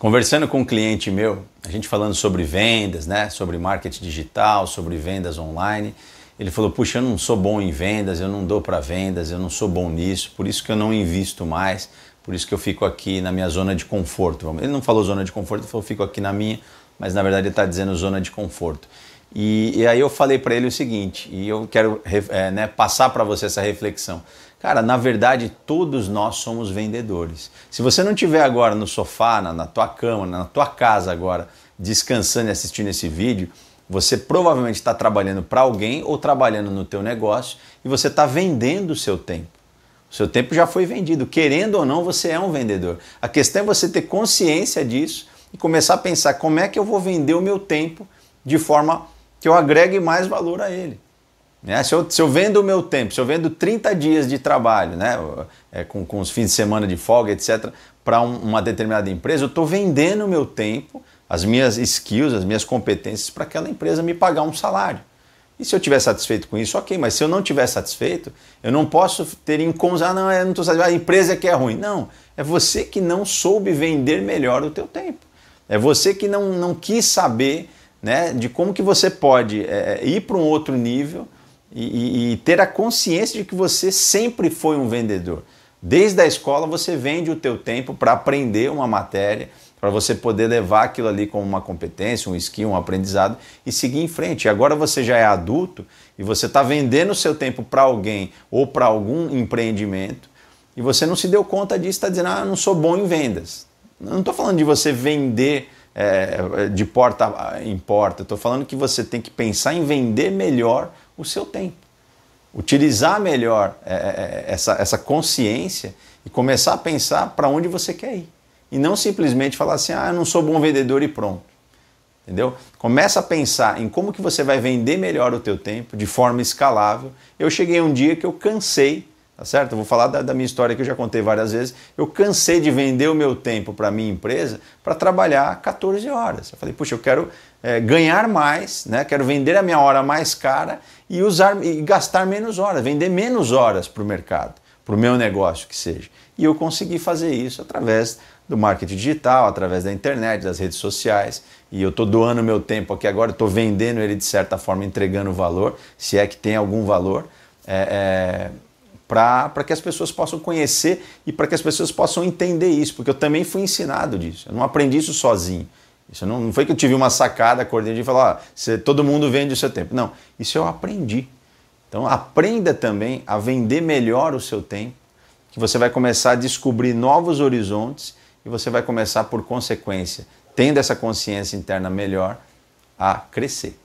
Conversando com um cliente meu, a gente falando sobre vendas, né, sobre marketing digital, sobre vendas online, ele falou: "Puxa, eu não sou bom em vendas, eu não dou para vendas, eu não sou bom nisso, por isso que eu não invisto mais, por isso que eu fico aqui na minha zona de conforto". Ele não falou zona de conforto, ele falou: "Fico aqui na minha", mas na verdade ele está dizendo zona de conforto. E, e, aí eu falei para ele o seguinte, e eu quero é, né, passar para você essa reflexão. Cara, na verdade, todos nós somos vendedores. Se você não estiver agora no sofá, na, na tua cama, na tua casa agora, descansando e assistindo esse vídeo, você provavelmente está trabalhando para alguém ou trabalhando no teu negócio e você está vendendo o seu tempo. O seu tempo já foi vendido. Querendo ou não, você é um vendedor. A questão é você ter consciência disso e começar a pensar como é que eu vou vender o meu tempo de forma que eu agregue mais valor a ele. Né? Se, eu, se eu vendo o meu tempo, se eu vendo 30 dias de trabalho, né? É, com, com os fins de semana de folga, etc., para um, uma determinada empresa, eu estou vendendo o meu tempo, as minhas skills, as minhas competências para aquela empresa me pagar um salário. E se eu estiver satisfeito com isso, ok, mas se eu não estiver satisfeito, eu não posso ter incômodos, ah, não, eu não estou satisfeito, a empresa é que é ruim. Não, é você que não soube vender melhor o teu tempo. É você que não, não quis saber né, de como que você pode é, ir para um outro nível e, e, ter a consciência de que você sempre foi um vendedor. Desde a escola você vende o teu tempo para aprender uma matéria, para você poder levar aquilo ali como uma competência, um skill, um aprendizado e seguir em frente. E agora você já é adulto e você está vendendo o seu tempo para alguém ou para algum empreendimento e você não se deu conta disso, está dizendo, ah, não sou bom em vendas. Eu não estou falando de você vender é, de porta em porta, estou falando que você tem que pensar em vender melhor o seu tempo. Utilizar melhor é, é, é, essa, essa consciência e começar a pensar para onde você quer ir. E não simplesmente falar assim, ah, eu não sou bom vendedor e pronto. Entendeu? Começa a pensar em como que você vai vender melhor o teu tempo de forma escalável. Eu cheguei um dia que eu cansei, tá certo? Eu vou falar da, da minha história que eu já contei várias vezes. Eu cansei de vender o meu tempo para a minha empresa para trabalhar 14 horas. Eu falei, puxa, eu quero é, ganhar mais, né? quero vender a minha hora mais cara e usar e gastar menos horas, vender menos horas para o mercado, para o meu negócio que seja. E eu consegui fazer isso através do marketing digital, através da internet, das redes sociais. E eu estou doando meu tempo aqui agora, estou vendendo ele de certa forma, entregando valor, se é que tem algum valor, é, é, para que as pessoas possam conhecer e para que as pessoas possam entender isso, porque eu também fui ensinado disso, eu não aprendi isso sozinho. Isso não, não foi que eu tive uma sacada, acordei e falei, ó, todo mundo vende o seu tempo. Não, isso eu aprendi. Então aprenda também a vender melhor o seu tempo, que você vai começar a descobrir novos horizontes e você vai começar, por consequência, tendo essa consciência interna melhor, a crescer.